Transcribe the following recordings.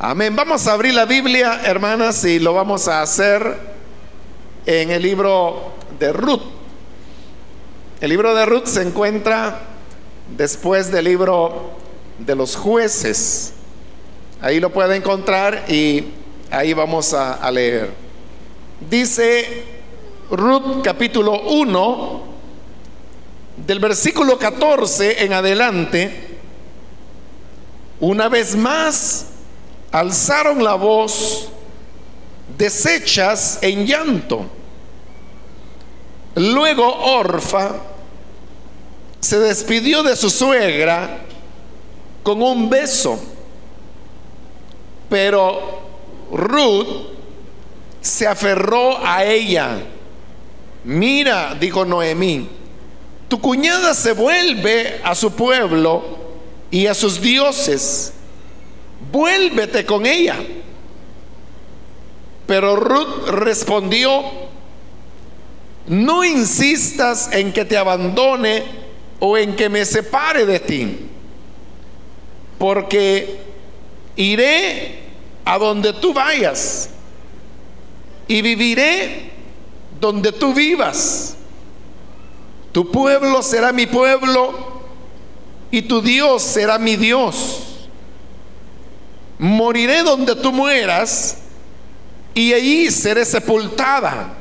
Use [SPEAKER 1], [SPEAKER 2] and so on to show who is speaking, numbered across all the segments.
[SPEAKER 1] Amén. Vamos a abrir la Biblia, hermanas, y lo vamos a hacer en el libro de Ruth. El libro de Ruth se encuentra después del libro de los jueces. Ahí lo puede encontrar y ahí vamos a, a leer. Dice Ruth capítulo 1, del versículo 14 en adelante, una vez más alzaron la voz deshechas en llanto. Luego Orfa se despidió de su suegra con un beso, pero Ruth se aferró a ella. Mira, dijo Noemí, tu cuñada se vuelve a su pueblo y a sus dioses vuélvete con ella. Pero Ruth respondió, no insistas en que te abandone o en que me separe de ti, porque iré a donde tú vayas y viviré donde tú vivas. Tu pueblo será mi pueblo y tu Dios será mi Dios moriré donde tú mueras y allí seré sepultada.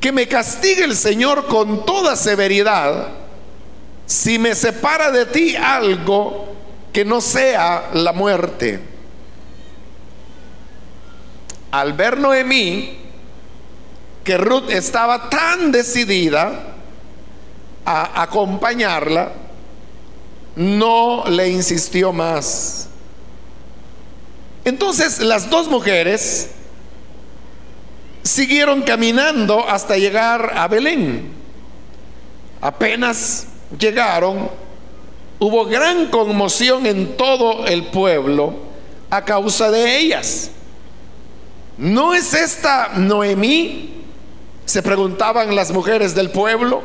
[SPEAKER 1] Que me castigue el Señor con toda severidad si me separa de ti algo que no sea la muerte. Al ver Noemí que Ruth estaba tan decidida a acompañarla, no le insistió más. Entonces las dos mujeres siguieron caminando hasta llegar a Belén. Apenas llegaron, hubo gran conmoción en todo el pueblo a causa de ellas. ¿No es esta Noemí? Se preguntaban las mujeres del pueblo.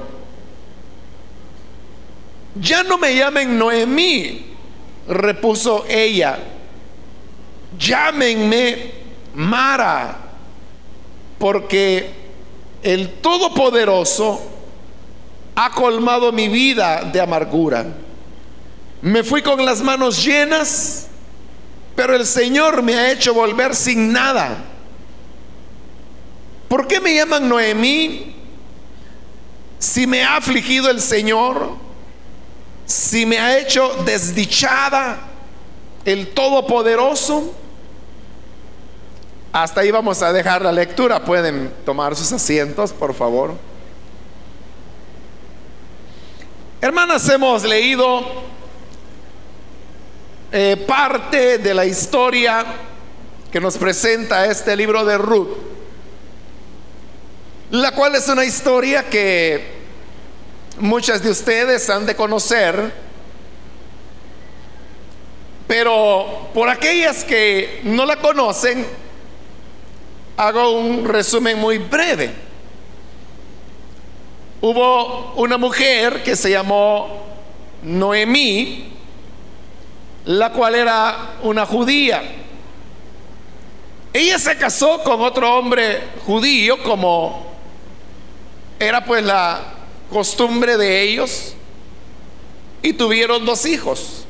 [SPEAKER 1] Ya no me llamen Noemí, repuso ella llámenme Mara, porque el Todopoderoso ha colmado mi vida de amargura. Me fui con las manos llenas, pero el Señor me ha hecho volver sin nada. ¿Por qué me llaman Noemí? Si me ha afligido el Señor, si me ha hecho desdichada el Todopoderoso, hasta ahí vamos a dejar la lectura. Pueden tomar sus asientos, por favor. Hermanas, hemos leído eh, parte de la historia que nos presenta este libro de Ruth, la cual es una historia que muchas de ustedes han de conocer, pero por aquellas que no la conocen, hago un resumen muy breve. Hubo una mujer que se llamó Noemí, la cual era una judía. Ella se casó con otro hombre judío como era pues la costumbre de ellos y tuvieron dos hijos.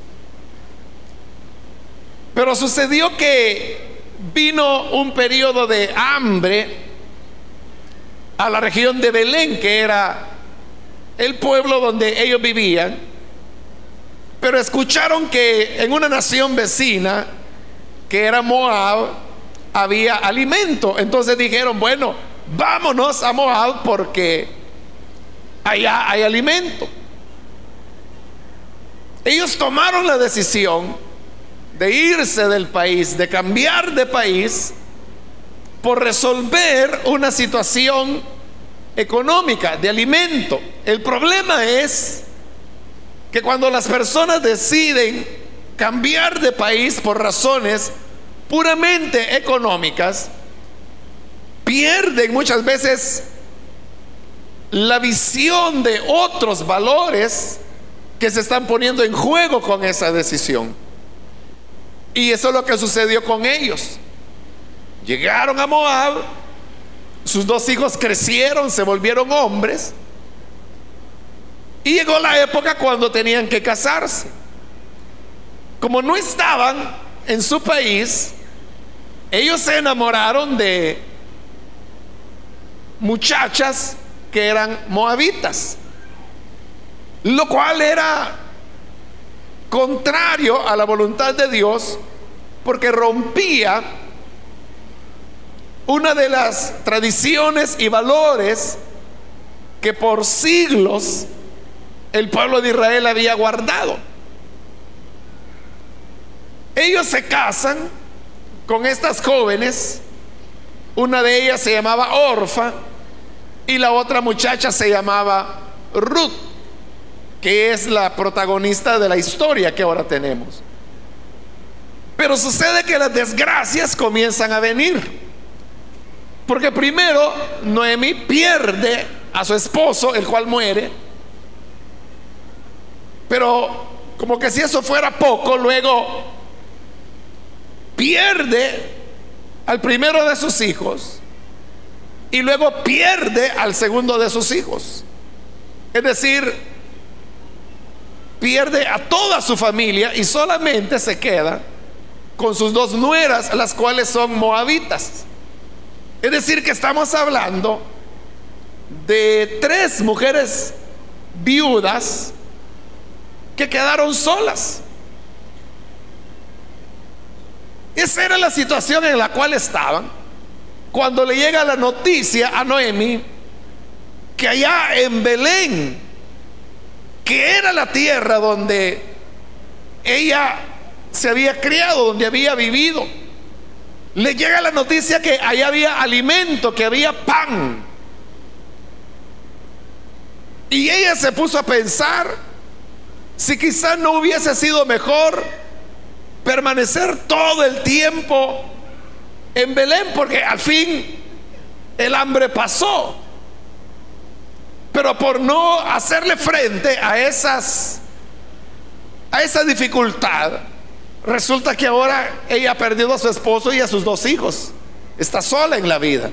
[SPEAKER 1] Pero sucedió que vino un periodo de hambre a la región de Belén, que era el pueblo donde ellos vivían, pero escucharon que en una nación vecina, que era Moab, había alimento. Entonces dijeron, bueno, vámonos a Moab porque allá hay alimento. Ellos tomaron la decisión de irse del país, de cambiar de país, por resolver una situación económica, de alimento. El problema es que cuando las personas deciden cambiar de país por razones puramente económicas, pierden muchas veces la visión de otros valores que se están poniendo en juego con esa decisión. Y eso es lo que sucedió con ellos. Llegaron a Moab, sus dos hijos crecieron, se volvieron hombres. Y llegó la época cuando tenían que casarse. Como no estaban en su país, ellos se enamoraron de muchachas que eran moabitas, lo cual era contrario a la voluntad de Dios porque rompía una de las tradiciones y valores que por siglos el pueblo de Israel había guardado. Ellos se casan con estas jóvenes, una de ellas se llamaba Orfa y la otra muchacha se llamaba Ruth, que es la protagonista de la historia que ahora tenemos. Pero sucede que las desgracias comienzan a venir. Porque primero Noemi pierde a su esposo, el cual muere. Pero como que si eso fuera poco, luego pierde al primero de sus hijos y luego pierde al segundo de sus hijos. Es decir, pierde a toda su familia y solamente se queda con sus dos nueras, las cuales son moabitas. Es decir, que estamos hablando de tres mujeres viudas que quedaron solas. Esa era la situación en la cual estaban cuando le llega la noticia a Noemi que allá en Belén, que era la tierra donde ella se había criado, donde había vivido, le llega la noticia que allá había alimento, que había pan. Y ella se puso a pensar si quizás no hubiese sido mejor permanecer todo el tiempo en Belén, porque al fin el hambre pasó. Pero por no hacerle frente a esas a esa dificultad, Resulta que ahora ella ha perdido a su esposo y a sus dos hijos. Está sola en la vida.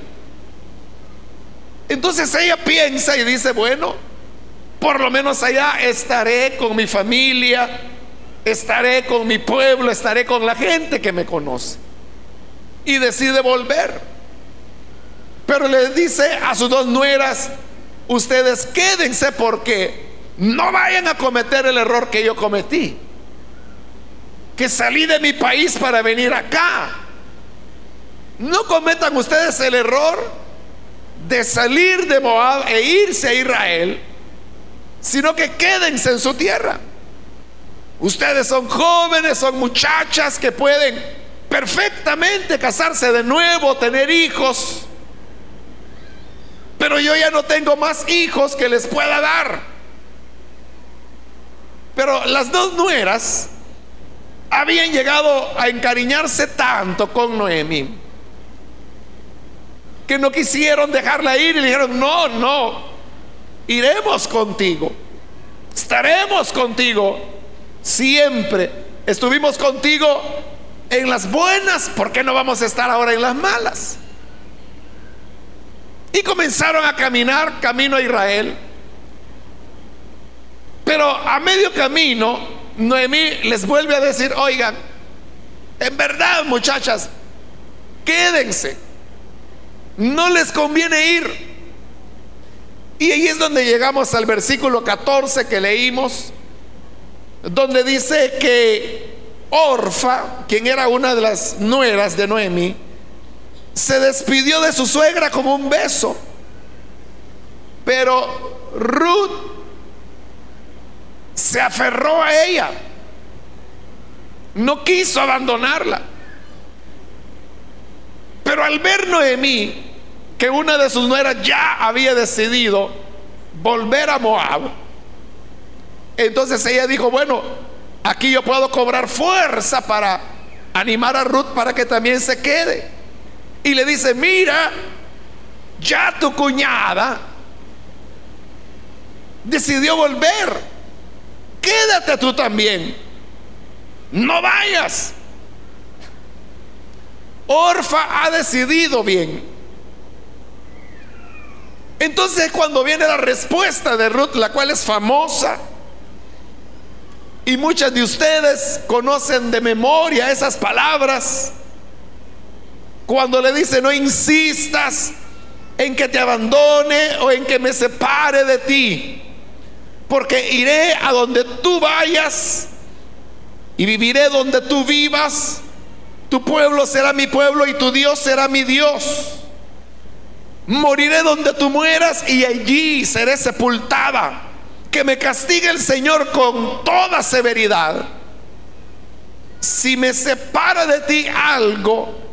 [SPEAKER 1] Entonces ella piensa y dice, bueno, por lo menos allá estaré con mi familia, estaré con mi pueblo, estaré con la gente que me conoce. Y decide volver. Pero le dice a sus dos nueras, ustedes quédense porque no vayan a cometer el error que yo cometí que salí de mi país para venir acá. No cometan ustedes el error de salir de Moab e irse a Israel, sino que quédense en su tierra. Ustedes son jóvenes, son muchachas que pueden perfectamente casarse de nuevo, tener hijos. Pero yo ya no tengo más hijos que les pueda dar. Pero las dos nueras habían llegado a encariñarse tanto con Noemí que no quisieron dejarla ir y le dijeron, no, no, iremos contigo, estaremos contigo siempre, estuvimos contigo en las buenas, ¿por qué no vamos a estar ahora en las malas? Y comenzaron a caminar camino a Israel, pero a medio camino Noemí les vuelve a decir, oigan, en verdad muchachas, quédense, no les conviene ir. Y ahí es donde llegamos al versículo 14 que leímos, donde dice que Orfa, quien era una de las nueras de Noemí, se despidió de su suegra como un beso. Pero Ruth se aferró a ella. No quiso abandonarla. Pero al ver Noemí que una de sus nueras ya había decidido volver a Moab, entonces ella dijo, bueno, aquí yo puedo cobrar fuerza para animar a Ruth para que también se quede. Y le dice, mira, ya tu cuñada decidió volver quédate tú también. No vayas. Orfa ha decidido bien. Entonces cuando viene la respuesta de Ruth, la cual es famosa, y muchas de ustedes conocen de memoria esas palabras, cuando le dice, no insistas en que te abandone o en que me separe de ti, porque iré a donde tú vayas y viviré donde tú vivas, tu pueblo será mi pueblo y tu Dios será mi Dios. Moriré donde tú mueras y allí seré sepultada. Que me castigue el Señor con toda severidad. Si me separa de ti algo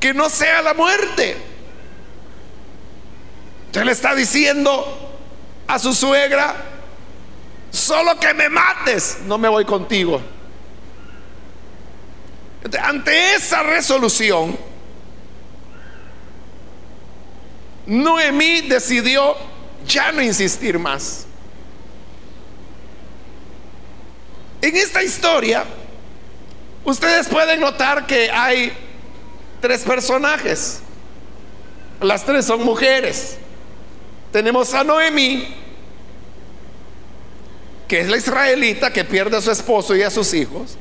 [SPEAKER 1] que no sea la muerte. Usted le está diciendo a su suegra, solo que me mates, no me voy contigo. Ante esa resolución, Noemí decidió ya no insistir más. En esta historia, ustedes pueden notar que hay tres personajes. Las tres son mujeres. Tenemos a Noemí, que es la israelita que pierde a su esposo y a sus hijos.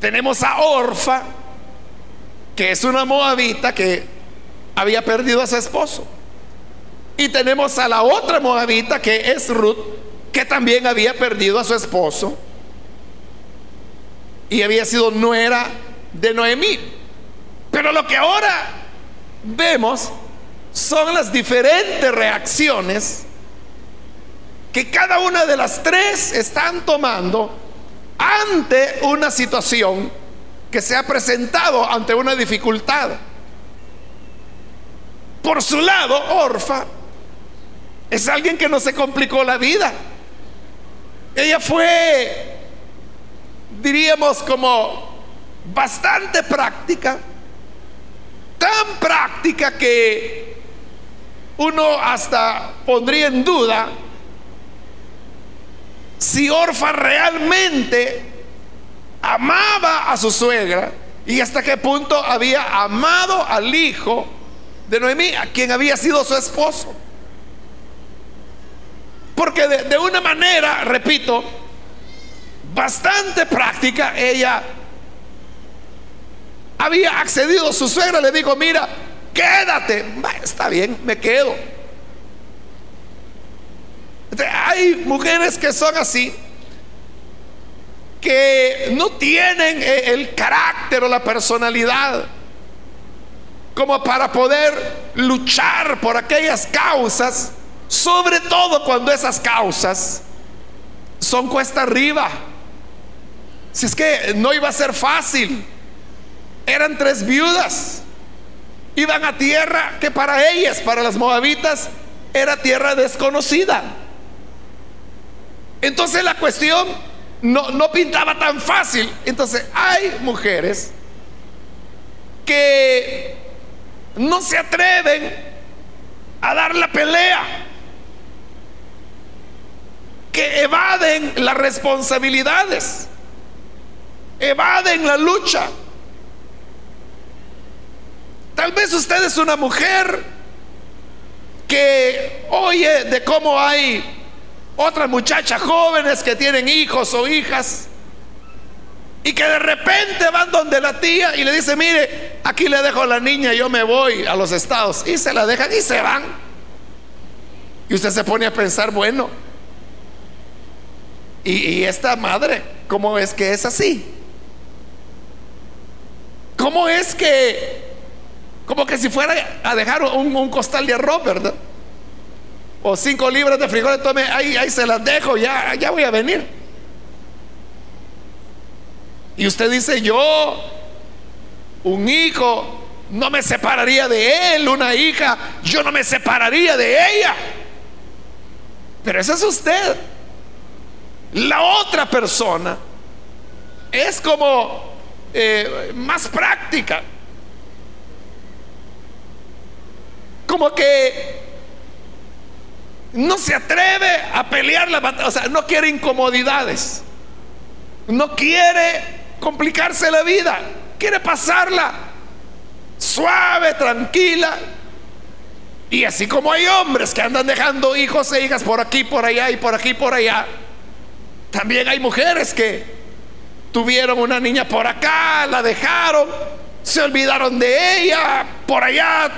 [SPEAKER 1] Tenemos a Orfa, que es una moabita que había perdido a su esposo. Y tenemos a la otra moabita que es Ruth, que también había perdido a su esposo y había sido nuera de Noemí. Pero lo que ahora vemos son las diferentes reacciones que cada una de las tres están tomando ante una situación que se ha presentado ante una dificultad. Por su lado, Orfa es alguien que no se complicó la vida. Ella fue, diríamos, como bastante práctica, tan práctica que uno hasta pondría en duda si Orfa realmente amaba a su suegra y hasta qué punto había amado al hijo de Noemí, a quien había sido su esposo. Porque de, una manera, repito, bastante práctica, ella había accedido, su suegra le dijo, mira, quédate, está bien, me quedo. Hay mujeres que son así, que no tienen eh, el carácter o la personalidad como para poder luchar por aquellas causas, sobre todo cuando esas causas son cuesta arriba. Si es que no iba a ser fácil, eran tres viudas, iban a tierra que para ellas, para las moabitas, era tierra desconocida. Entonces la cuestión no, no pintaba tan fácil. Entonces hay mujeres que no se atreven a dar la pelea, que evaden las responsabilidades, evaden la lucha. Tal vez usted es una mujer que oye de cómo hay otras muchachas jóvenes que tienen hijos o hijas y que de repente van donde la tía y le dice, mire, aquí le dejo a la niña, yo me voy a los estados. Y se la dejan y se van. Y usted se pone a pensar, bueno, y, esta madre, ¿cómo es que es así? ¿Cómo es que, como que si fuera a dejar un, costal de arroz, ¿verdad? O cinco libras de frijoles, tome, ahí, ahí se las dejo, ya, ya voy a venir. Y usted dice, yo, un hijo, no me separaría de él, una hija, yo no me separaría de ella. Pero esa es usted. La otra persona es como eh, más práctica. Como que no se atreve a pelear la batalla, o sea, no quiere incomodidades. No quiere complicarse la vida, quiere pasarla suave, tranquila. Y así como hay hombres que andan dejando hijos e hijas por aquí, por allá y por aquí, por allá, también hay mujeres que tuvieron una niña por acá, la dejaron, se olvidaron de ella, por allá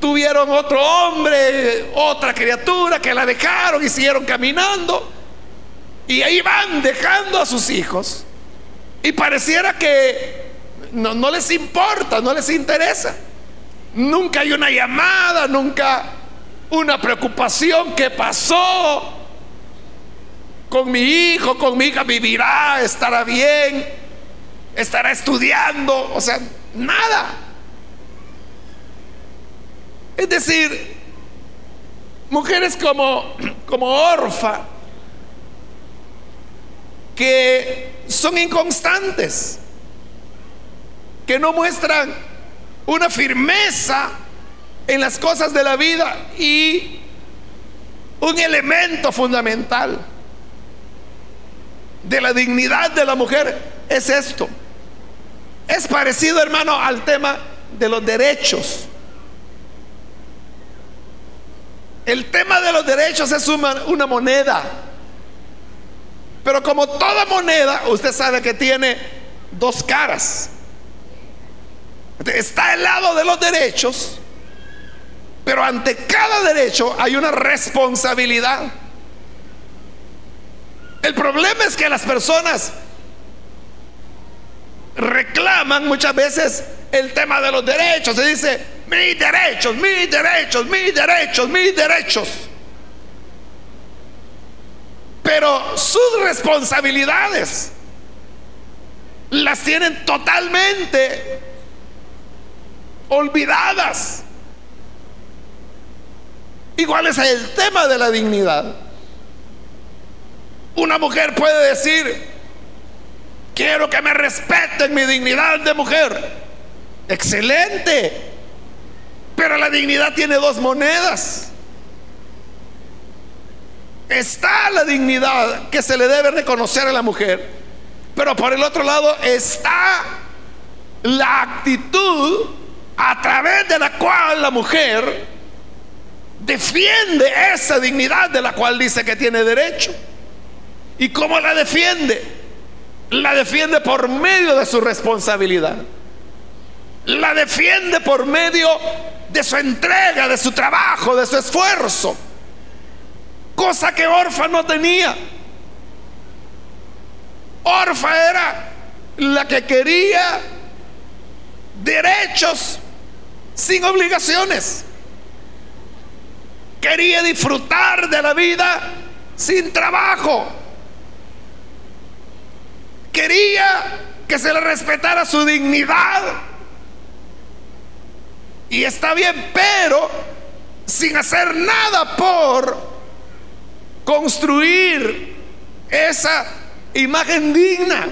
[SPEAKER 1] tuvieron otro hombre, otra criatura que la dejaron y siguieron caminando. Y ahí van dejando a sus hijos. Y pareciera que no, les importa, no les interesa. Nunca hay una llamada, nunca una preocupación. ¿Qué pasó? Con mi hijo, con mi hija vivirá, estará bien, estará estudiando. O sea, nada. Es decir, mujeres como, como Orfa, que son inconstantes, que no muestran una firmeza en las cosas de la vida y un elemento fundamental de la dignidad de la mujer es esto. Es parecido, hermano, al tema de los derechos. El tema de los derechos es una, una, moneda. Pero como toda moneda, usted sabe que tiene dos caras. Está el lado de los derechos, pero ante cada derecho hay una responsabilidad. El problema es que las personas reclaman muchas veces el tema de los derechos. Se dice, mis derechos, mis derechos, mis derechos, mis derechos. Pero sus responsabilidades las tienen totalmente olvidadas. Igual es el tema de la dignidad. Una mujer puede decir, quiero que me respeten mi dignidad de mujer. Excelente. Pero la dignidad tiene dos monedas. Está la dignidad que se le debe reconocer a la mujer. Pero por el otro lado está la actitud a través de la cual la mujer defiende esa dignidad de la cual dice que tiene derecho. ¿Y cómo la defiende? La defiende por medio de su responsabilidad. La defiende por medio de su entrega, de su trabajo, de su esfuerzo. Cosa que Orfa no tenía. Orfa era la que quería derechos sin obligaciones. Quería disfrutar de la vida sin trabajo. Quería que se le respetara su dignidad. Y está bien, pero sin hacer nada por construir esa imagen digna.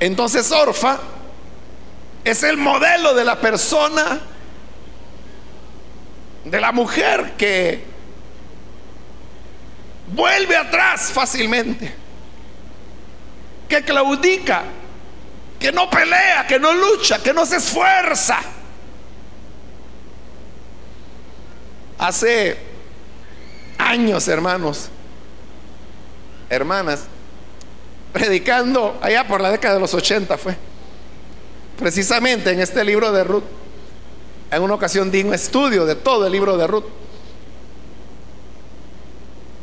[SPEAKER 1] Entonces Orfa es el modelo de la persona, de la mujer que vuelve atrás fácilmente, que claudica, que no pelea, que no lucha, que no se esfuerza. Hace años, hermanos, hermanas, predicando allá por la década de los 80 fue precisamente en este libro de Ruth, en una ocasión di un estudio de todo el libro de Ruth,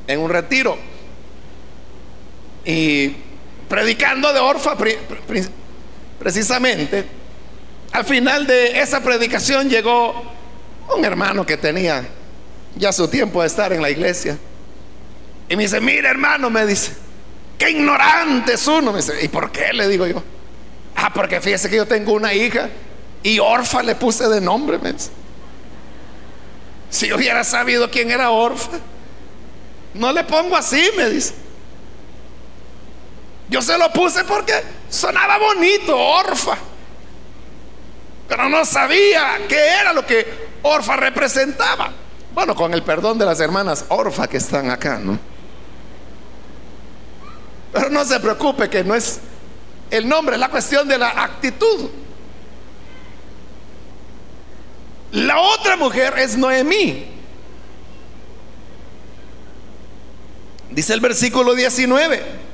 [SPEAKER 1] en un retiro, y predicando de Orfa, precisamente, al final de esa predicación llegó un hermano que tenía ya su tiempo de estar en la iglesia. Y me dice, mira hermano, me dice, qué ignorante es uno. Me dice, ¿y por qué? Le digo yo. Ah, porque fíjese que yo tengo una hija y Orfa le puse de nombre. Si yo hubiera sabido quién era Orfa, no le pongo así, me dice. Yo se lo puse porque sonaba bonito, Orfa. Pero no sabía qué era lo que Orfa representaba. Bueno, con el perdón de las hermanas Orfa que están acá, ¿no? Pero no se preocupe que no es el nombre, es la cuestión de la actitud. La otra mujer es Noemí. Dice el versículo 19.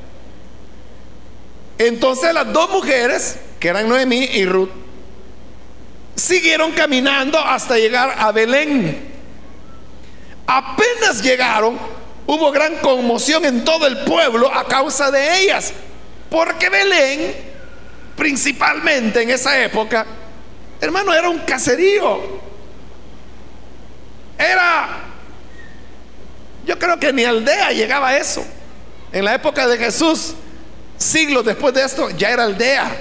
[SPEAKER 1] Entonces las dos mujeres, que eran Noemí y Ruth, siguieron caminando hasta llegar a Belén. Apenas llegaron, hubo gran conmoción en todo el pueblo a causa de ellas, porque Belén, principalmente en esa época, hermano, era un caserío. Era, yo creo que ni aldea llegaba a eso. En la época de Jesús, siglos después de esto, ya era aldea.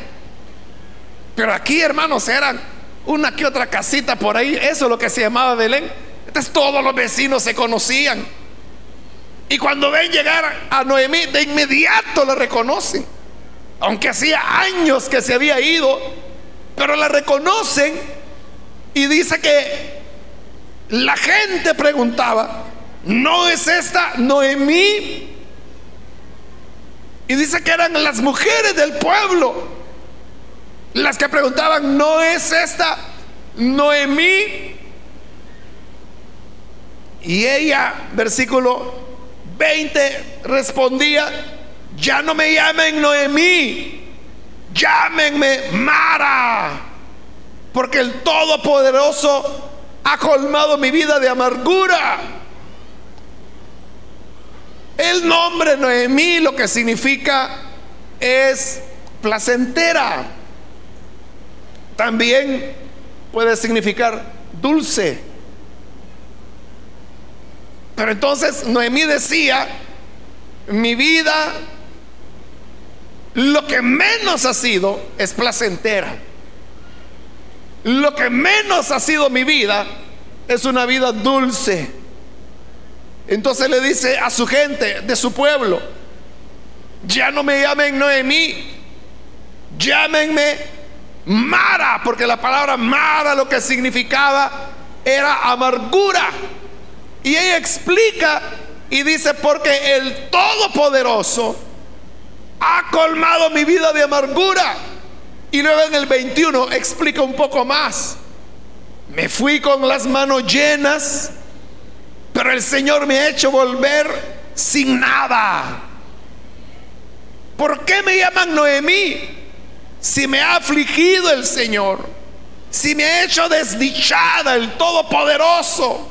[SPEAKER 1] Pero aquí, hermanos, eran una que otra casita por ahí. Eso es lo que se llamaba Belén. Entonces todos los vecinos se conocían. Y cuando ven llegar a Noemí, de inmediato la reconocen. Aunque hacía años que se había ido, pero la reconocen y dice que la gente preguntaba, ¿no es esta Noemí? Y dice que eran las mujeres del pueblo las que preguntaban, ¿no es esta Noemí? Y ella, versículo 20, respondía, ya no me llamen Noemí, llámenme Mara, porque el Todopoderoso ha colmado mi vida de amargura. El nombre Noemí lo que significa es placentera. También puede significar dulce. Pero entonces Noemí decía, mi vida lo que menos ha sido es placentera. Lo que menos ha sido mi vida es una vida dulce. Entonces le dice a su gente de su pueblo, ya no me llamen Noemí, llámenme Mara, porque la palabra Mara lo que significaba era amargura. Y ella explica y dice, porque el Todopoderoso ha colmado mi vida de amargura y luego en el 21 explica un poco más. Me fui con las manos llenas, pero el Señor me ha hecho volver sin nada. ¿Por qué me llaman Noemí? Si me ha afligido el Señor, si me ha hecho desdichada el Todopoderoso.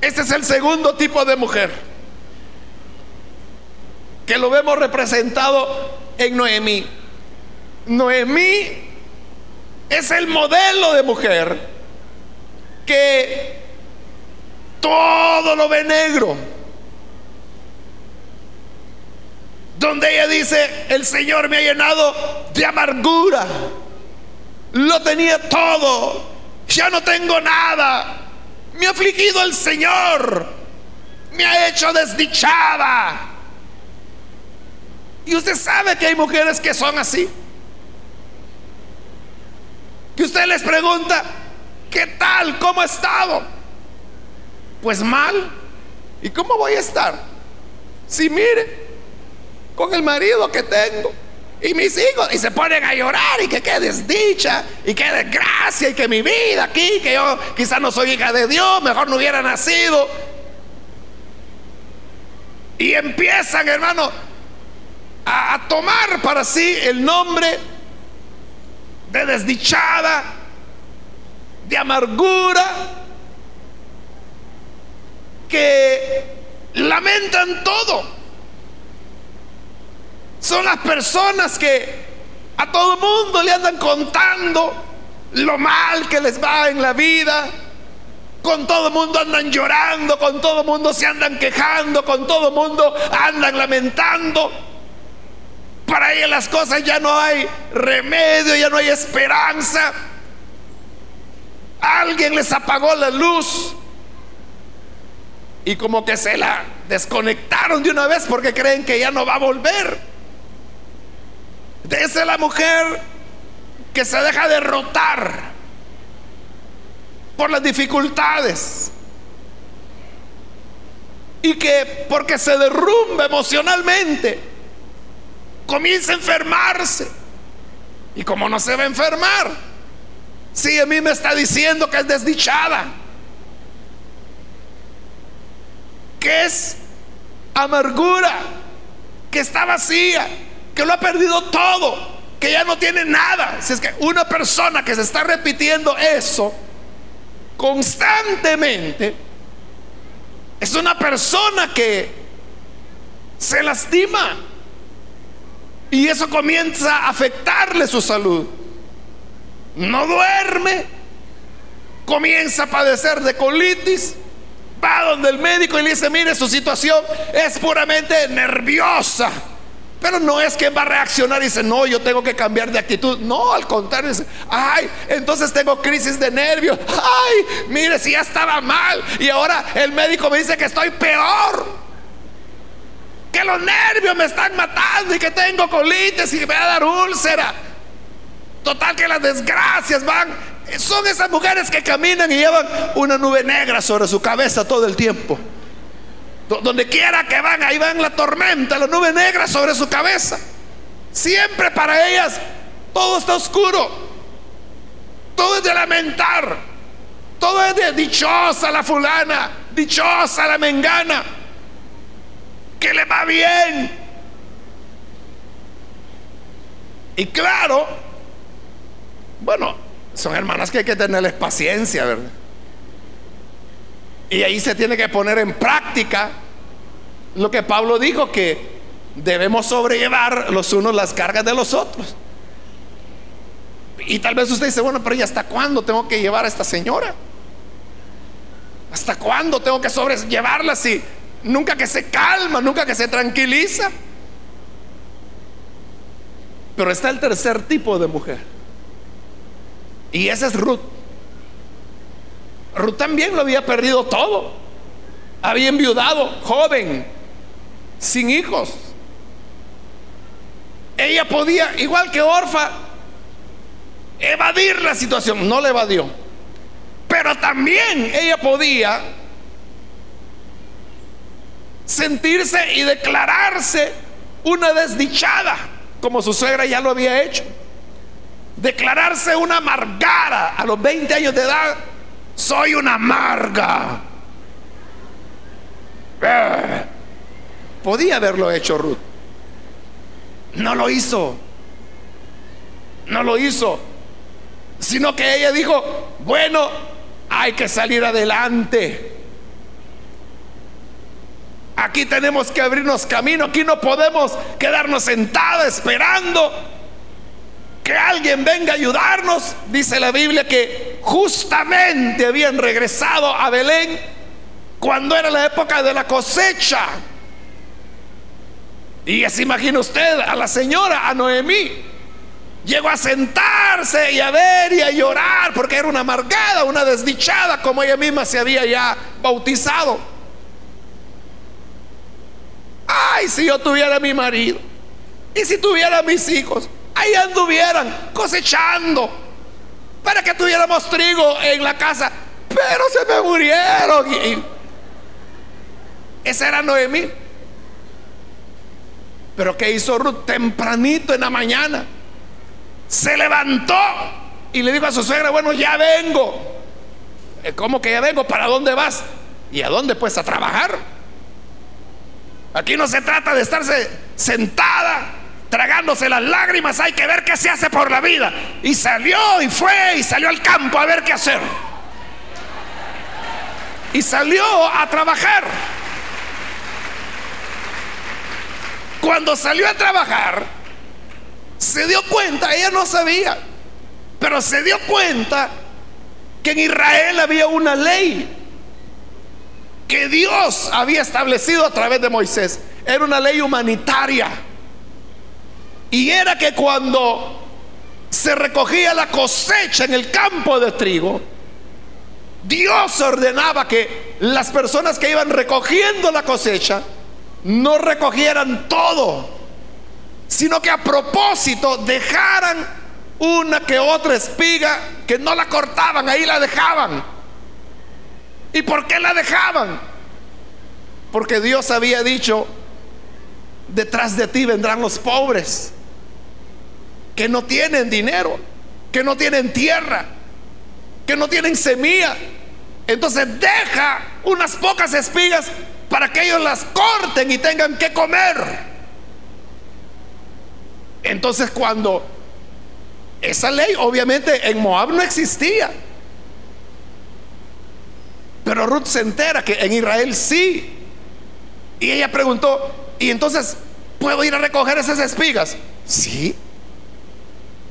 [SPEAKER 1] Este es el segundo tipo de mujer que lo vemos representado en Noemí. Noemí es el modelo de mujer que todo lo ve negro. Donde ella dice, el Señor me ha llenado de amargura. Lo tenía todo. Ya no tengo nada. Me ha afligido el Señor. Me ha hecho desdichada. Y usted sabe que hay mujeres que son así que usted les pregunta, ¿qué tal? ¿Cómo ha estado? Pues mal. ¿Y cómo voy a estar? Si mire, con el marido que tengo y mis hijos, y se ponen a llorar y que qué desdicha y qué desgracia y que mi vida aquí, que yo quizás no soy hija de Dios, mejor no hubiera nacido. Y empiezan, hermano, a, a tomar para sí el nombre de desdichada, de amargura, que lamentan todo. Son las personas que a todo mundo le andan contando lo mal que les va en la vida. Con todo mundo andan llorando, con todo mundo se andan quejando, con todo mundo andan lamentando. Para ella las cosas ya no hay remedio, ya no hay esperanza. Alguien les apagó la luz y como que se la desconectaron de una vez porque creen que ya no va a volver. Esa es la mujer que se deja derrotar por las dificultades y que porque se derrumba emocionalmente comienza a enfermarse. ¿Y como no se va a enfermar? Si a mí me está diciendo que es desdichada, que es amargura, que está vacía, que lo ha perdido todo, que ya no tiene nada. Si es que una persona que se está repitiendo eso constantemente, es una persona que se lastima y eso comienza a afectarle su salud. No duerme, comienza a padecer de colitis, va donde el médico y le dice, mire, su situación es puramente nerviosa. Pero no es que va a reaccionar y dice, no, yo tengo que cambiar de actitud. No, al contrario, dice, ay, entonces tengo crisis de nervios. Ay, mire, si ya estaba mal y ahora el médico me dice que estoy peor. Que los nervios me están matando y que tengo colitis y me va a dar úlcera. Total que las desgracias van. Son esas mujeres que caminan y llevan una nube negra sobre su cabeza todo el tiempo. Donde quiera que van, ahí van la tormenta, la nube negra sobre su cabeza. Siempre para ellas todo está oscuro. Todo es de lamentar. Todo es de dichosa la fulana, dichosa la mengana. Que le va bien. Y claro, bueno, son hermanas que hay que tenerles paciencia, ¿verdad? Y ahí se tiene que poner en práctica lo que Pablo dijo, que debemos sobrellevar los unos las cargas de los otros. Y tal vez usted dice, bueno, pero ¿y hasta cuándo tengo que llevar a esta señora? ¿Hasta cuándo tengo que sobrellevarla si nunca que se calma, nunca que se tranquiliza? Pero está el tercer tipo de mujer. Y esa es Ruth. Ruth también lo había perdido todo. Había enviudado, joven, sin hijos. Ella podía, igual que Orfa, evadir la situación. No la evadió. Pero también ella podía sentirse y declararse una desdichada, como su suegra ya lo había hecho. Declararse una amargada a los 20 años de edad soy una amarga. Eh, podía haberlo hecho Ruth. No lo hizo. No lo hizo. Sino que ella dijo, bueno, hay que salir adelante. Aquí tenemos que abrirnos camino. Aquí no podemos quedarnos sentados esperando que alguien venga a ayudarnos. Dice la Biblia que justamente habían regresado a Belén cuando era la época de la cosecha. Y se imagina usted a la señora, a Noemí. Llegó a sentarse y a ver y a llorar porque era una amargada, una desdichada, como ella misma se había ya bautizado. Ay, si yo tuviera mi marido y si tuviera mis hijos, ahí anduvieran cosechando para que tuviéramos trigo en la casa, pero se me murieron. Y, esa era Noemí. Pero ¿qué hizo Ruth? Tempranito en la mañana. Se levantó y le dijo a su suegra, bueno, ya vengo. Eh, ¿Cómo que ya vengo? ¿Para dónde vas? ¿Y a dónde? Pues a trabajar. Aquí no se trata de estarse sentada tragándose las lágrimas, hay que ver qué se hace por la vida. Y salió y fue y salió al campo a ver qué hacer. Y salió a trabajar. Cuando salió a trabajar, se dio cuenta, ella no sabía, pero se dio cuenta que en Israel había una ley que Dios había establecido a través de Moisés. Era una ley humanitaria y era que cuando se recogía la cosecha en el campo de trigo, Dios ordenaba que las personas que iban recogiendo la cosecha no recogieran todo, sino que a propósito dejaran una que otra espiga, que no la cortaban, ahí la dejaban. ¿Y por qué la dejaban? Porque Dios había dicho detrás de ti vendrán los pobres, que no tienen dinero, que no tienen tierra, que no tienen semilla. Entonces deja unas pocas espigas para que ellos las corten y tengan que comer. Entonces cuando esa ley obviamente en Moab no existía. Pero Ruth se entera que en Israel sí. Y ella preguntó, ¿y entonces puedo ir a recoger esas espigas? Sí.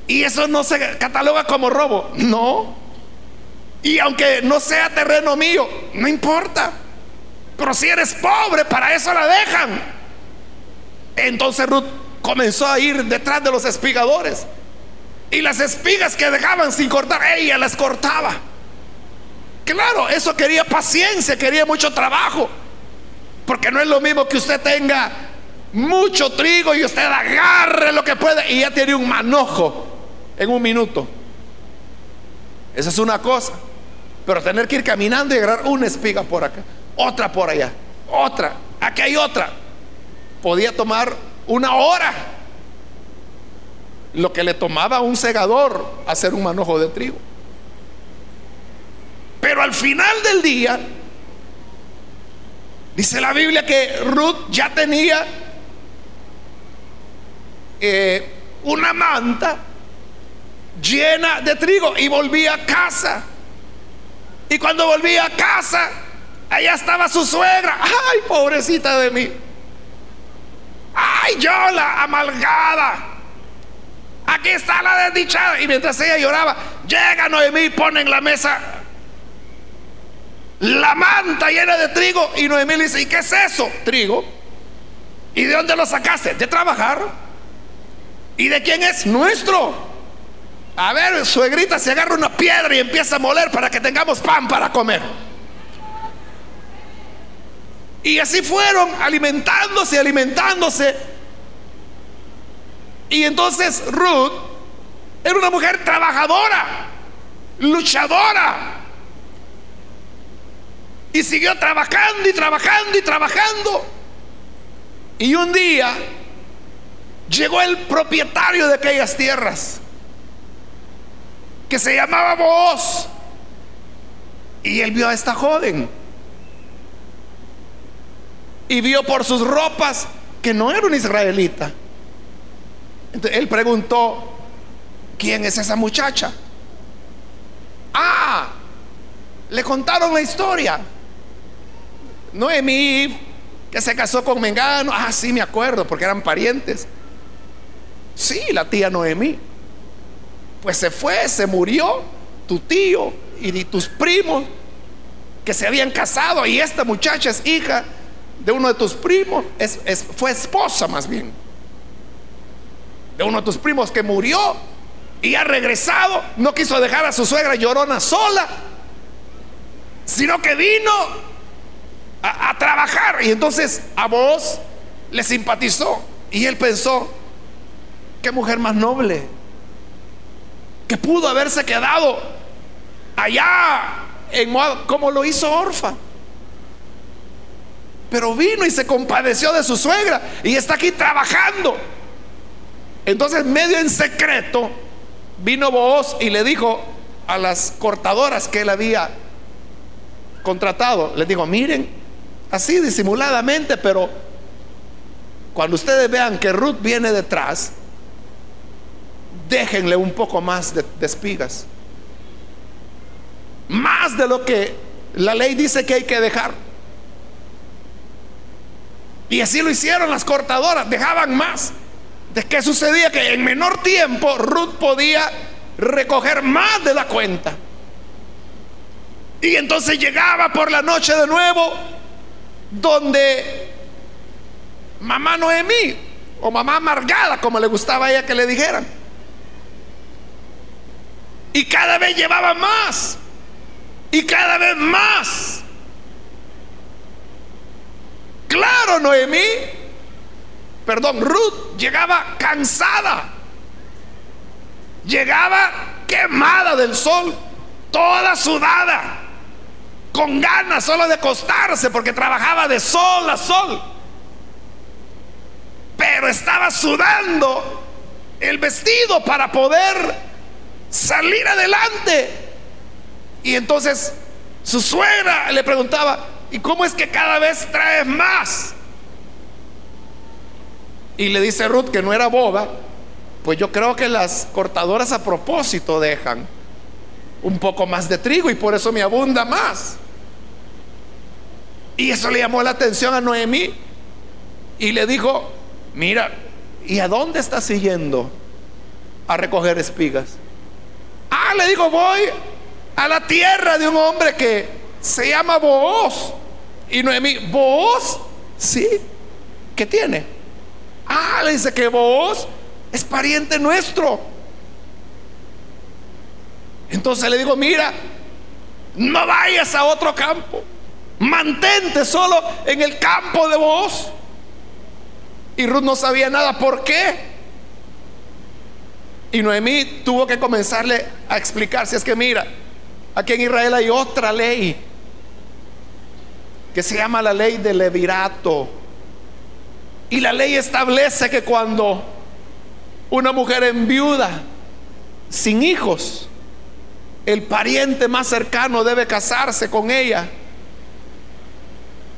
[SPEAKER 1] ¿Y eso no se cataloga como robo? No. Y aunque no sea terreno mío, no importa. Pero si eres pobre, para eso la dejan. Entonces Ruth comenzó a ir detrás de los espigadores. Y las espigas que dejaban sin cortar, ella las cortaba. Claro, eso quería paciencia, quería mucho trabajo. Porque no es lo mismo que usted tenga mucho trigo y usted agarre lo que puede y ya tiene un manojo en un minuto. Esa es una cosa. Pero tener que ir caminando y agarrar una espiga por acá, otra por allá, otra, aquí hay otra. Podía tomar una hora. Lo que le tomaba a un segador hacer un manojo de trigo. Pero al final del día, dice la Biblia que Ruth ya tenía eh, una manta llena de trigo y volvía a casa. Y cuando volvía a casa, allá estaba su suegra. Ay, pobrecita de mí. Ay, yo la amalgada. Aquí está la desdichada. Y mientras ella lloraba, llega Noemí y pone en la mesa la manta llena de trigo. Y Noemí le dice, ¿y qué es eso? Trigo. ¿Y de dónde lo sacaste? De trabajar. ¿Y de quién es? Nuestro. A ver, suegrita se agarra una piedra y empieza a moler para que tengamos pan para comer. Y así fueron alimentándose, alimentándose. Y entonces Ruth era una mujer trabajadora, luchadora. Y siguió trabajando y trabajando y trabajando. Y un día llegó el propietario de aquellas tierras, que se llamaba Boaz. Y él vio a esta joven y vio por sus ropas que no era un israelita. Entonces él preguntó, ¿quién es esa muchacha? Ah, le contaron la historia. Noemí, que se casó con Mengano. Ah, sí, me acuerdo, porque eran parientes. Sí, la tía Noemí. Pues se fue, se murió tu tío y tus primos que se habían casado y esta muchacha es hija de uno de tus primos, fue esposa más bien, de uno de tus primos que murió y ha regresado, no quiso dejar a su suegra llorona sola, sino que vino a, a trabajar. Y entonces a vos le simpatizó y él pensó, qué mujer más noble, que pudo haberse quedado allá en Moab, como lo hizo Orfa. Pero vino y se compadeció de su suegra y está aquí trabajando. Entonces, medio en secreto, vino Booz y le dijo a las cortadoras que él había contratado, les dijo, miren, así disimuladamente, pero cuando ustedes vean que Ruth viene detrás, déjenle un poco más de, espigas. Más de lo que la ley dice que hay que dejar. Y así lo hicieron las cortadoras, dejaban más. ¿De qué sucedía? Que en menor tiempo Ruth podía recoger más de la cuenta. Y entonces llegaba por la noche de nuevo donde mamá Noemí o mamá amargada, como le gustaba a ella que le dijeran. Y cada vez llevaba más. Y cada vez más. Claro, Noemí, perdón, Ruth llegaba cansada, llegaba quemada del sol, toda sudada, con ganas solo de acostarse porque trabajaba de sol a sol. pero estaba sudando el vestido para poder salir adelante. Y entonces su suegra le preguntaba, ¿y cómo es que cada vez traes más? Y le dice Ruth que no era boba, pues yo creo que las cortadoras a propósito dejan un poco más de trigo y por eso me abunda más. Y eso le llamó la atención a Noemí y le dijo, mira, ¿y a dónde estás siguiendo a recoger espigas? Ah, le digo, voy a la tierra de un hombre que se llama Booz. Y Noemí, ¿Booz? Sí. ¿Qué tiene? Ah, le dice que Booz es pariente nuestro. Entonces le digo, mira, no vayas a otro campo. Mantente solo en el campo de Booz. Y Ruth no sabía nada. ¿Por qué? Y Noemí tuvo que comenzarle a explicar, si es que mira, aquí en Israel hay otra ley que se llama la ley del levirato. Y la ley establece que cuando una mujer enviuda sin hijos, el pariente más cercano debe casarse con ella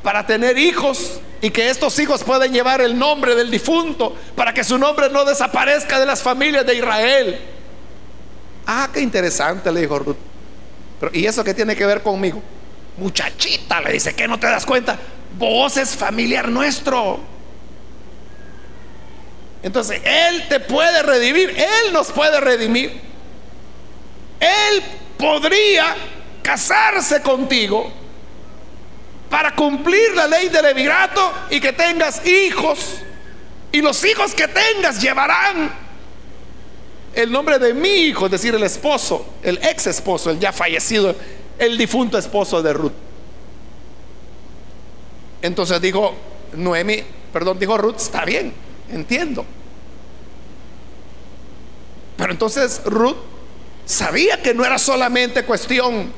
[SPEAKER 1] para tener hijos y que estos hijos puedan llevar el nombre del difunto para que su nombre no desaparezca de las familias de Israel. Ah, qué interesante, le dijo Ruth. Pero, ¿y eso qué tiene que ver conmigo? Muchachita, le dice, ¿qué no te das cuenta? Vos es familiar nuestro. Entonces, Él te puede redimir, Él nos puede redimir. Él podría casarse contigo para cumplir la ley del emigrato y que tengas hijos. Y los hijos que tengas llevarán el nombre de mi hijo, es decir, el esposo, el ex esposo, el ya fallecido, el difunto esposo de Ruth. Entonces dijo Noemi, perdón, dijo Ruth, está bien, entiendo. Pero entonces Ruth sabía que no era solamente cuestión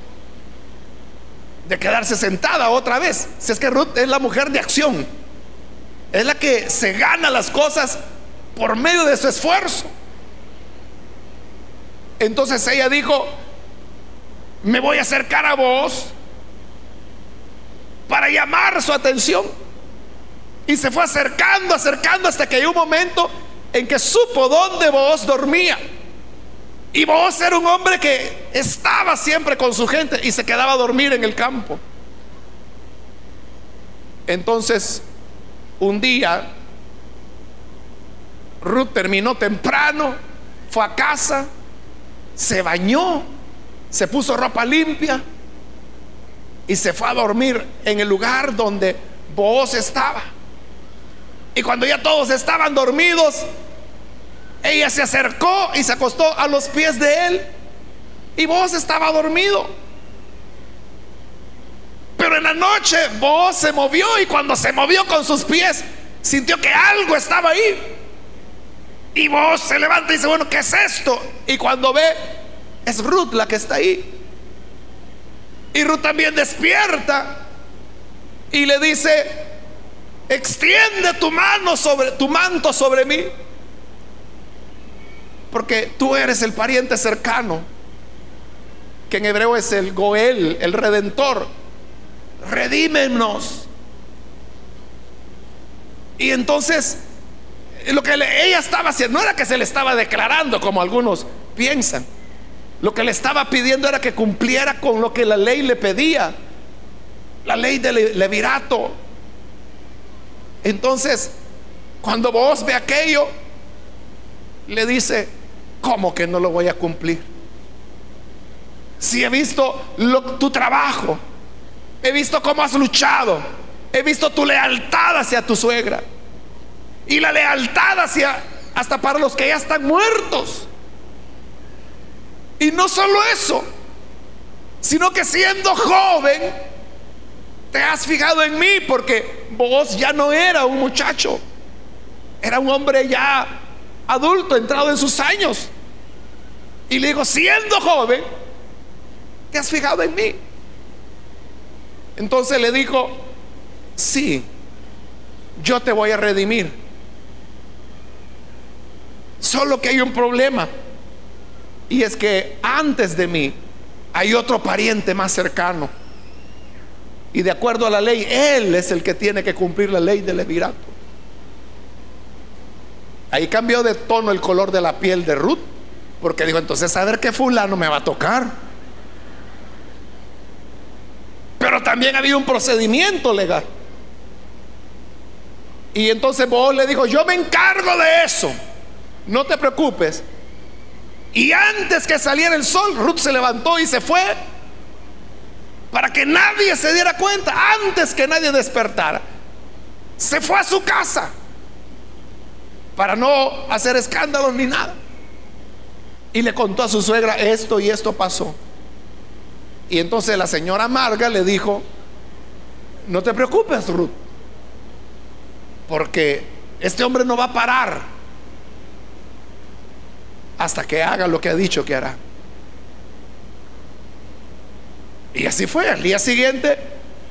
[SPEAKER 1] de quedarse sentada otra vez. Si es que Ruth es la mujer de acción, es la que se gana las cosas por medio de su esfuerzo. Entonces ella dijo, me voy a acercar a vos para llamar su atención. Y se fue acercando, acercando hasta que hay un momento en que supo dónde vos dormía. Y vos era un hombre que estaba siempre con su gente y se quedaba a dormir en el campo. Entonces, un día, Ruth terminó temprano, fue a casa, se bañó, se puso ropa limpia y se fue a dormir en el lugar donde vos estaba. Y cuando ya todos estaban dormidos, ella se acercó y se acostó a los pies de él. Y vos estaba dormido. Pero en la noche vos se movió y cuando se movió con sus pies, sintió que algo estaba ahí. Y vos se levanta y dice, bueno, ¿qué es esto? Y cuando ve, es Ruth la que está ahí. Y Ruth también despierta y le dice, extiende tu mano sobre tu manto sobre mí porque tú eres el pariente cercano, que en hebreo es el Goel, el redentor. Redímenos. Y entonces, lo que ella estaba haciendo no era que se le estaba declarando, como algunos piensan. Lo que le estaba pidiendo era que cumpliera con lo que la ley le pedía, la ley del levirato. Entonces, cuando vos ve aquello, le dice, ¿Cómo que no lo voy a cumplir? Si he visto tu trabajo, he visto cómo has luchado, he visto tu lealtad hacia tu suegra y la lealtad hacia hasta para los que ya están muertos. Y no solo eso, sino que siendo joven te has fijado en mí porque vos ya no era un muchacho, era un hombre ya adulto, entrado en sus años. Y le digo, siendo joven, ¿te has fijado en mí? Entonces le dijo, sí, yo te voy a redimir. Solo que hay un problema. Y es que antes de mí hay otro pariente más cercano. Y de acuerdo a la ley, él es el que tiene que cumplir la ley del levirato. Ahí cambió de tono el color de la piel de Ruth, porque dijo, entonces a ver qué fulano me va a tocar. Pero también había un procedimiento legal. Y entonces vos le dijo, yo me encargo de eso, no te preocupes. Y antes que saliera el sol, Ruth se levantó y se fue para que nadie se diera cuenta, antes que nadie despertara. Se fue a su casa para no hacer escándalos ni nada. Y le contó a su suegra esto y esto pasó. Y entonces la señora Marga le dijo, no te preocupes, Ruth, porque este hombre no va a parar hasta que haga lo que ha dicho que hará. Y así fue. Al día siguiente,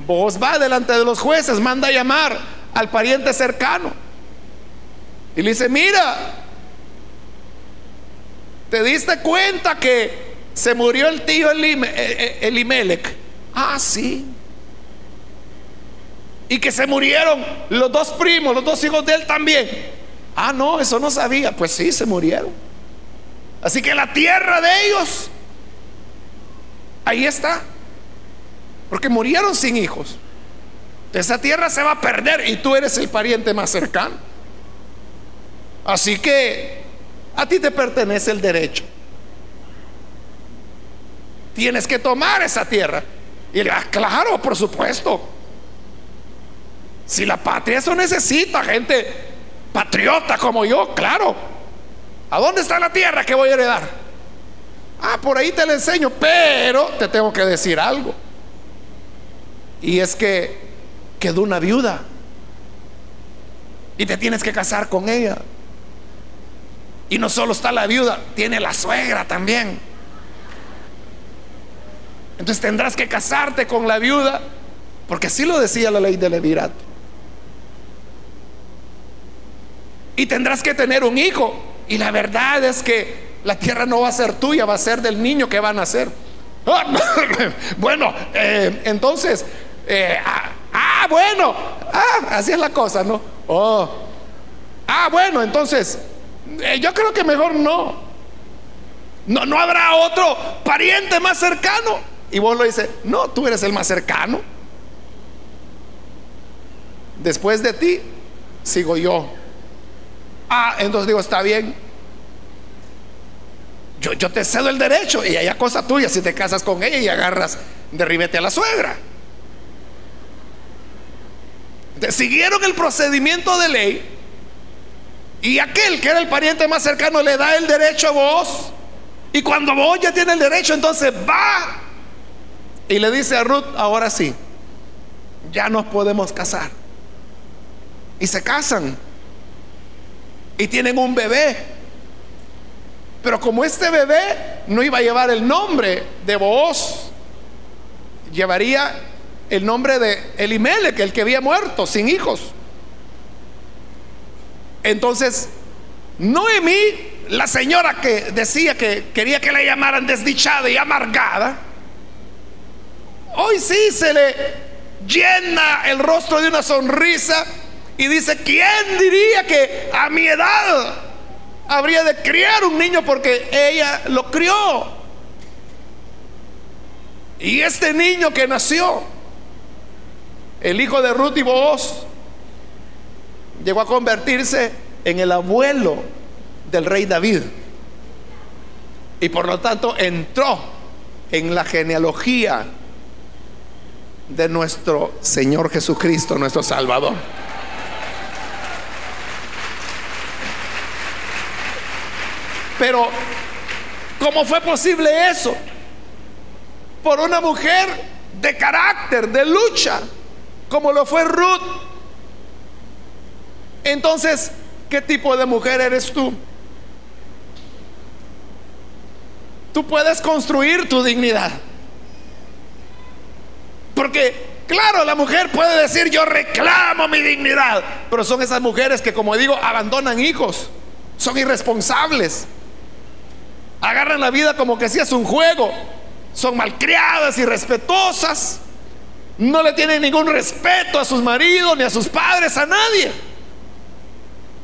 [SPEAKER 1] vos va delante de los jueces, manda a llamar al pariente cercano. Y le dice, mira, ¿te diste cuenta que se murió el tío eh, eh, Elimelech? Ah, sí. Y que se murieron los dos primos, los dos hijos de él también. Ah, no, eso no sabía. Pues sí, se murieron. Así que la tierra de ellos, ahí está. Porque murieron sin hijos. Esa tierra se va a perder y tú eres el pariente más cercano. Así que a ti te pertenece el derecho. Tienes que tomar esa tierra. Y le ah, claro, por supuesto. Si la patria eso necesita, gente patriota como yo, claro. ¿A dónde está la tierra que voy a heredar? Ah, por ahí te la enseño, pero te tengo que decir algo. Y es que quedó una viuda. Y te tienes que casar con ella. Y no solo está la viuda, tiene la suegra también. Entonces tendrás que casarte con la viuda, porque así lo decía la ley del Levirato. Y tendrás que tener un hijo. Y la verdad es que la tierra no va a ser tuya, va a ser del niño que va a nacer. bueno, eh, entonces eh, ah, ah, bueno, ah, así es la cosa, ¿no? Oh, ah, bueno, entonces, eh, yo creo que mejor no. no. No habrá otro pariente más cercano. Y vos lo dices, no, tú eres el más cercano. Después de ti, sigo yo. Ah, entonces digo, está bien. Yo, yo te cedo el derecho y haya cosa tuya si te casas con ella y agarras de ribete a la suegra. Siguieron el procedimiento de ley y aquel que era el pariente más cercano le da el derecho a vos. Y cuando vos ya tienes el derecho, entonces va y le dice a Ruth, ahora sí, ya nos podemos casar. Y se casan. Y tienen un bebé. Pero como este bebé no iba a llevar el nombre de vos, llevaría el nombre de Elimelech, el que había muerto sin hijos. Entonces, Noemí, la señora que decía que quería que la llamaran desdichada y amargada, hoy sí se le llena el rostro de una sonrisa y dice, ¿quién diría que a mi edad habría de criar un niño porque ella lo crió? Y este niño que nació, el hijo de Ruth y Boaz llegó a convertirse en el abuelo del rey David. Y por lo tanto entró en la genealogía de nuestro Señor Jesucristo, nuestro Salvador. Pero, ¿cómo fue posible eso? Por una mujer de carácter, de lucha como lo fue Ruth. Entonces, ¿qué tipo de mujer eres tú? Tú puedes construir tu dignidad. Porque, claro, la mujer puede decir, yo reclamo mi dignidad. Pero son esas mujeres que, como digo, abandonan hijos. son irresponsables, agarran la vida como que si es un juego, son malcriadas, irrespetuosas, no le tienen ningún respeto a sus maridos, ni a sus padres, a nadie,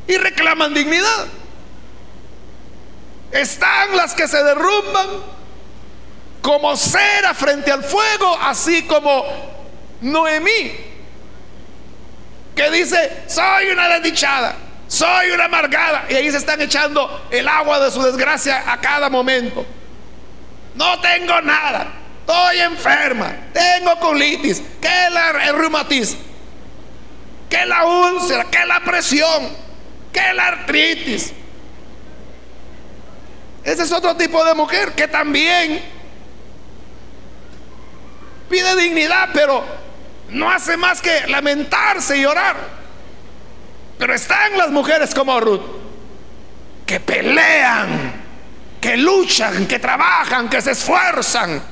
[SPEAKER 1] y reclaman dignidad. Están las que se derrumban como cera frente al fuego, así como Noemí, que dice, soy una desdichada, soy una amargada, y ahí se están echando el agua de su desgracia a cada momento. No tengo nada, estoy enferma, tengo colitis, que la, el reumatismo, que la úlcera, que la presión, que la artritis. Ese es otro tipo de mujer que también pide dignidad, pero no hace más que lamentarse y orar. Pero están las mujeres como Ruth, que pelean, que luchan, que trabajan, que se esfuerzan.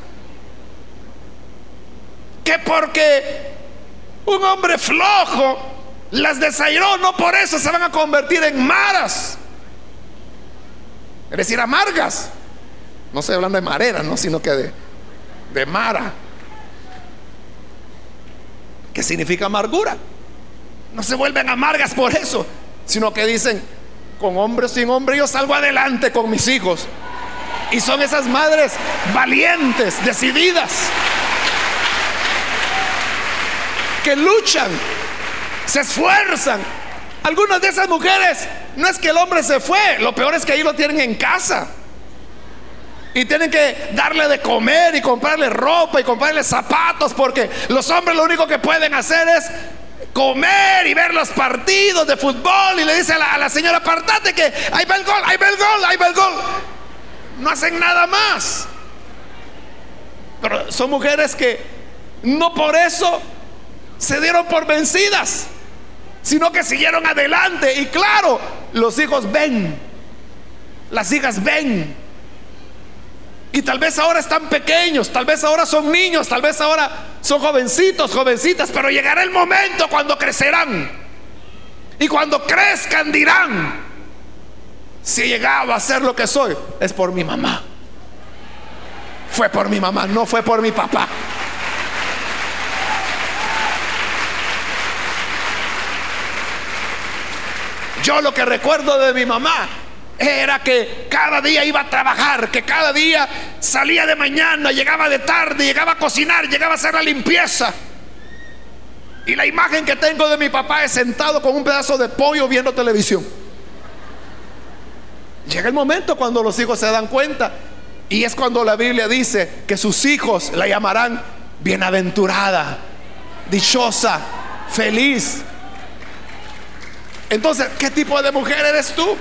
[SPEAKER 1] Que porque un hombre flojo las desairó, no por eso se van a convertir en maras. Es decir, amargas. No estoy hablando de marera, ¿no? sino que de, de mara que significa amargura. No se vuelven amargas por eso, sino que dicen, con hombre o sin hombre yo salgo adelante con mis hijos. Y son esas madres valientes, decididas, que luchan, se esfuerzan. Algunas de esas mujeres, no es que el hombre se fue, lo peor es que ahí lo tienen en casa. Y tienen que darle de comer y comprarle ropa y comprarle zapatos porque los hombres lo único que pueden hacer es comer y ver los partidos de fútbol y le dice a la, señora, apartate que ahí va el gol, ahí va el gol, ahí va el gol. No hacen nada más. Pero son mujeres que no por eso se dieron por vencidas, sino que siguieron adelante. Y claro, los hijos ven, las hijas ven y tal vez ahora están pequeños, tal vez ahora son niños, tal vez ahora son jovencitos, jovencitas, pero llegará el momento cuando crecerán. Y cuando crezcan dirán, si he llegado a ser lo que soy, es por mi mamá. Fue por mi mamá, no fue por mi papá. Yo lo que recuerdo de mi mamá era que cada día iba a trabajar, que cada día salía de mañana, llegaba de tarde, llegaba a cocinar, llegaba a hacer la limpieza. Y la imagen que tengo de mi papá es sentado con un pedazo de pollo viendo televisión. Llega el momento cuando los hijos se dan cuenta y es cuando la Biblia dice que sus hijos la llamarán bienaventurada, dichosa, feliz. Entonces, ¿qué tipo de mujer eres tú?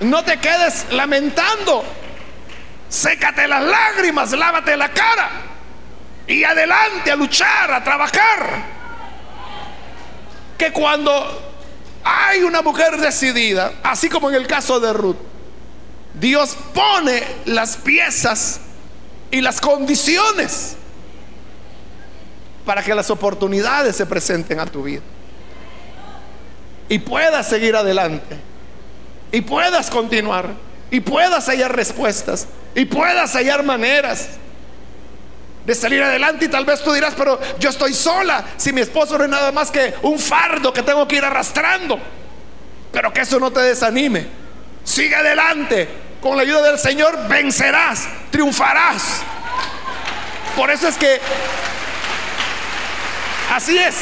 [SPEAKER 1] No te quedes lamentando. Sécate las lágrimas, lávate la cara y adelante a luchar, a trabajar. Que cuando hay una mujer decidida, así como en el caso de Ruth, Dios pone las piezas y las condiciones para que las oportunidades se presenten a tu vida y puedas seguir adelante y puedas continuar y puedas hallar respuestas y puedas hallar maneras de salir adelante y tal vez tú dirás, pero yo estoy sola, si mi esposo no es nada más que un fardo que tengo que ir arrastrando, pero que eso no te desanime, sigue adelante, con la ayuda del Señor vencerás, triunfarás. Por eso es que, así es,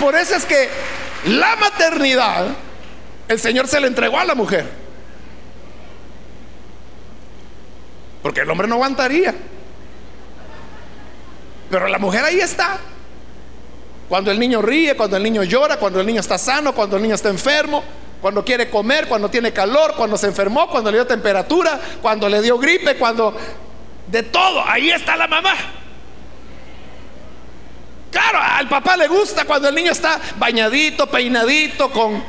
[SPEAKER 1] por eso es que la maternidad el Señor se le entregó a la mujer. Porque el hombre no aguantaría. Pero la mujer ahí está. Cuando el niño ríe, cuando el niño llora, cuando el niño está sano, cuando el niño está enfermo, cuando quiere comer, cuando tiene calor, cuando se enfermó, cuando le dio temperatura, cuando le dio gripe, cuando... De todo, ahí está la mamá. Claro, al papá le gusta cuando el niño está bañadito, peinadito, con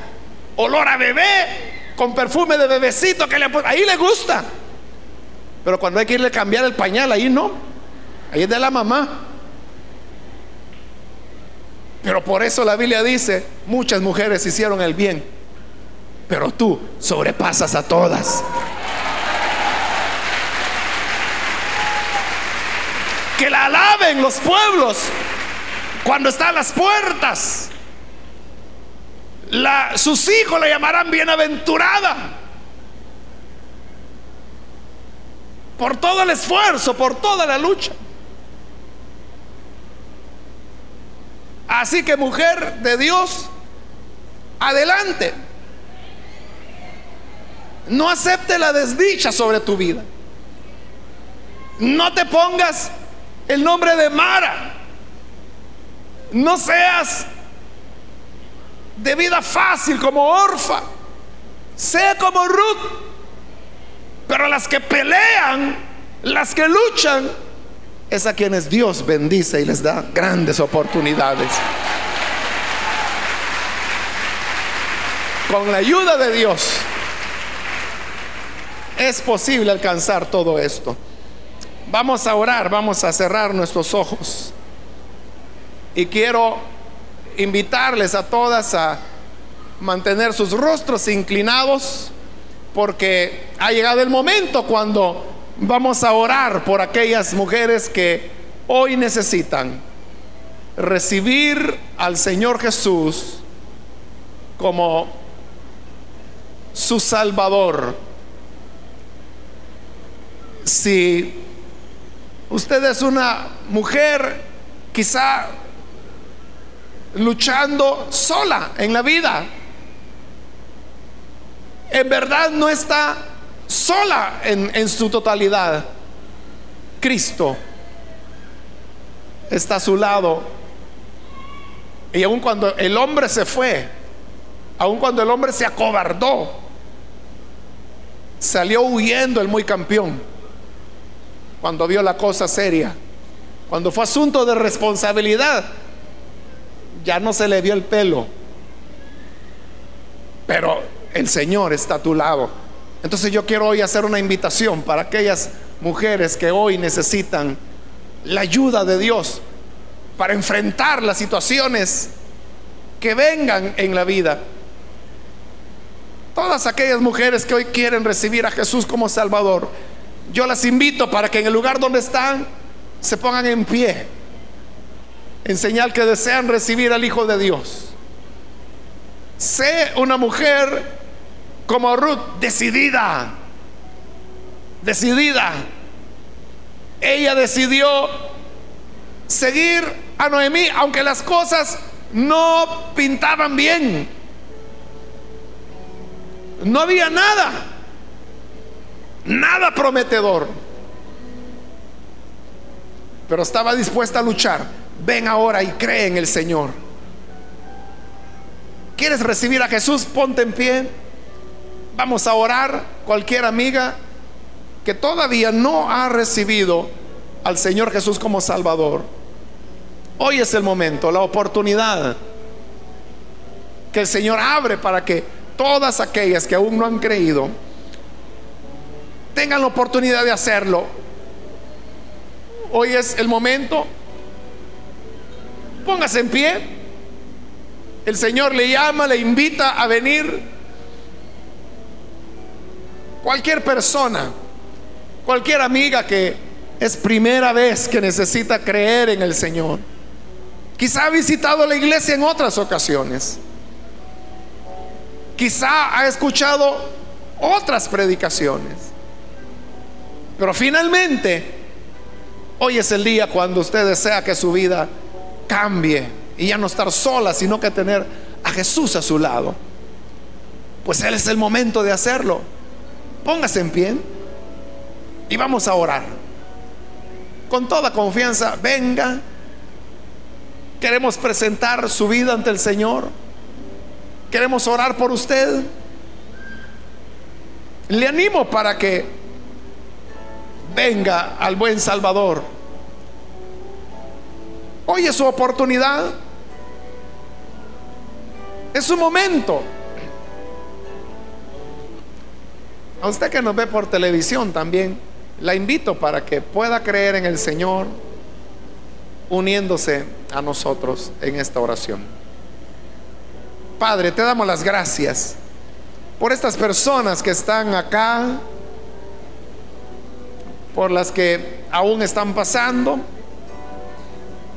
[SPEAKER 1] olor a bebé, con perfume de bebecito que le ahí le gusta. Pero cuando hay que irle a cambiar el pañal, ahí no. Ahí es de la mamá. Pero por eso la Biblia dice, muchas mujeres hicieron el bien, pero tú sobrepasas a todas. Que la alaben los pueblos cuando están a las puertas. sus hijos la llamarán bienaventurada. Por todo el esfuerzo, por toda la lucha. Así que mujer de Dios, adelante. No acepte la desdicha sobre tu vida. No te pongas el nombre de Mara. No seas de vida fácil como Orfa. Sea como Ruth. Pero las que pelean, las que luchan, es a quienes Dios bendice y les da grandes oportunidades. Con la ayuda de Dios es posible alcanzar todo esto. Vamos a orar, vamos a cerrar nuestros ojos. Y quiero invitarles a todas a mantener sus rostros inclinados porque ha llegado el momento cuando Vamos a orar por aquellas mujeres que hoy necesitan recibir al Señor Jesús como su Salvador. Si usted es una mujer quizá luchando sola en la vida, en verdad no está sola en, su totalidad. Cristo está a su lado. Y aun cuando el hombre se fue, aun cuando el hombre se acobardó, salió huyendo el muy campeón cuando vio la cosa seria. Cuando fue asunto de responsabilidad, ya no se le vio el pelo. Pero el Señor está a tu lado. Entonces yo quiero hoy hacer una invitación para aquellas mujeres que hoy necesitan la ayuda de Dios para enfrentar las situaciones que vengan en la vida. Todas aquellas mujeres que hoy quieren recibir a Jesús como Salvador, yo las invito para que en el lugar donde están se pongan en pie, en señal que desean recibir al Hijo de Dios. Sé una mujer como Ruth, decidida, decidida. Ella decidió seguir a Noemí, aunque las cosas no pintaban bien. No había nada, nada prometedor. Pero estaba dispuesta a luchar. Ven ahora y cree en el Señor. ¿Quieres recibir a Jesús? Ponte en pie. Vamos a orar cualquier amiga que todavía no ha recibido al Señor Jesús como Salvador. Hoy es el momento, la oportunidad que el Señor abre para que todas aquellas que aún no han creído tengan la oportunidad de hacerlo. Hoy es el momento. Póngase en pie. El Señor le llama, le invita a venir Cualquier persona, cualquier amiga que es primera vez que necesita creer en el Señor. Quizá ha visitado la iglesia en otras ocasiones. Quizá ha escuchado otras predicaciones. Pero finalmente, hoy es el día cuando usted desea que su vida cambie y ya no estar sola, sino que tener a Jesús a su lado. Pues Él es el momento de hacerlo. Póngase en pie y vamos a orar. Con toda confianza, venga. Queremos presentar su vida ante el Señor. Queremos orar por usted. Le animo para que venga al buen Salvador. Hoy es su oportunidad. Es su momento. A usted que nos ve por televisión también, la invito para que pueda creer en el Señor. uniéndose a nosotros en esta oración. Padre, te damos las gracias por estas personas que están acá, por las que aún están pasando,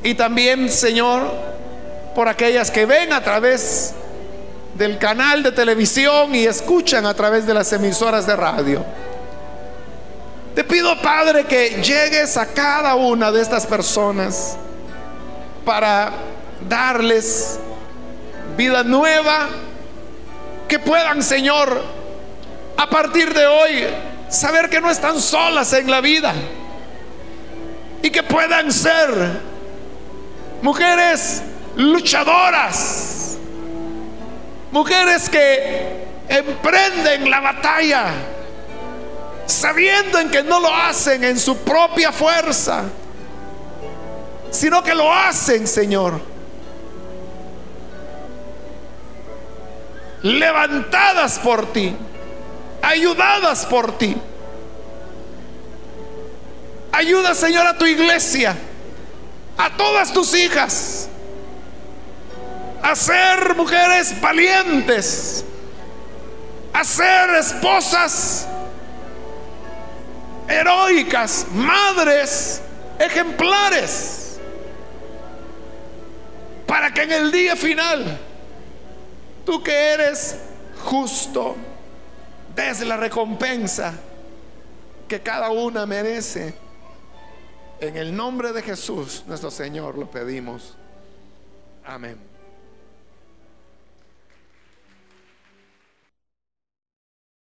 [SPEAKER 1] y también, Señor, por aquellas que ven a través del canal de televisión y escuchan a través de las emisoras de radio. Te pido, Padre, que llegues a cada una de estas personas para darles vida nueva, que puedan, Señor, a partir de hoy, saber que no están solas en la vida y que puedan ser mujeres luchadoras, mujeres que emprenden la batalla, sabiendo en que no lo hacen en su propia fuerza, sino que lo hacen, Señor, levantadas por ti, ayudadas por ti. Ayuda, Señor, a tu iglesia, a todas tus hijas, a ser mujeres valientes, a ser esposas heroicas, madres ejemplares, para que en el día final, tú que eres justo, des la recompensa que cada una merece. En el nombre de Jesús, nuestro Señor, lo pedimos. Amén.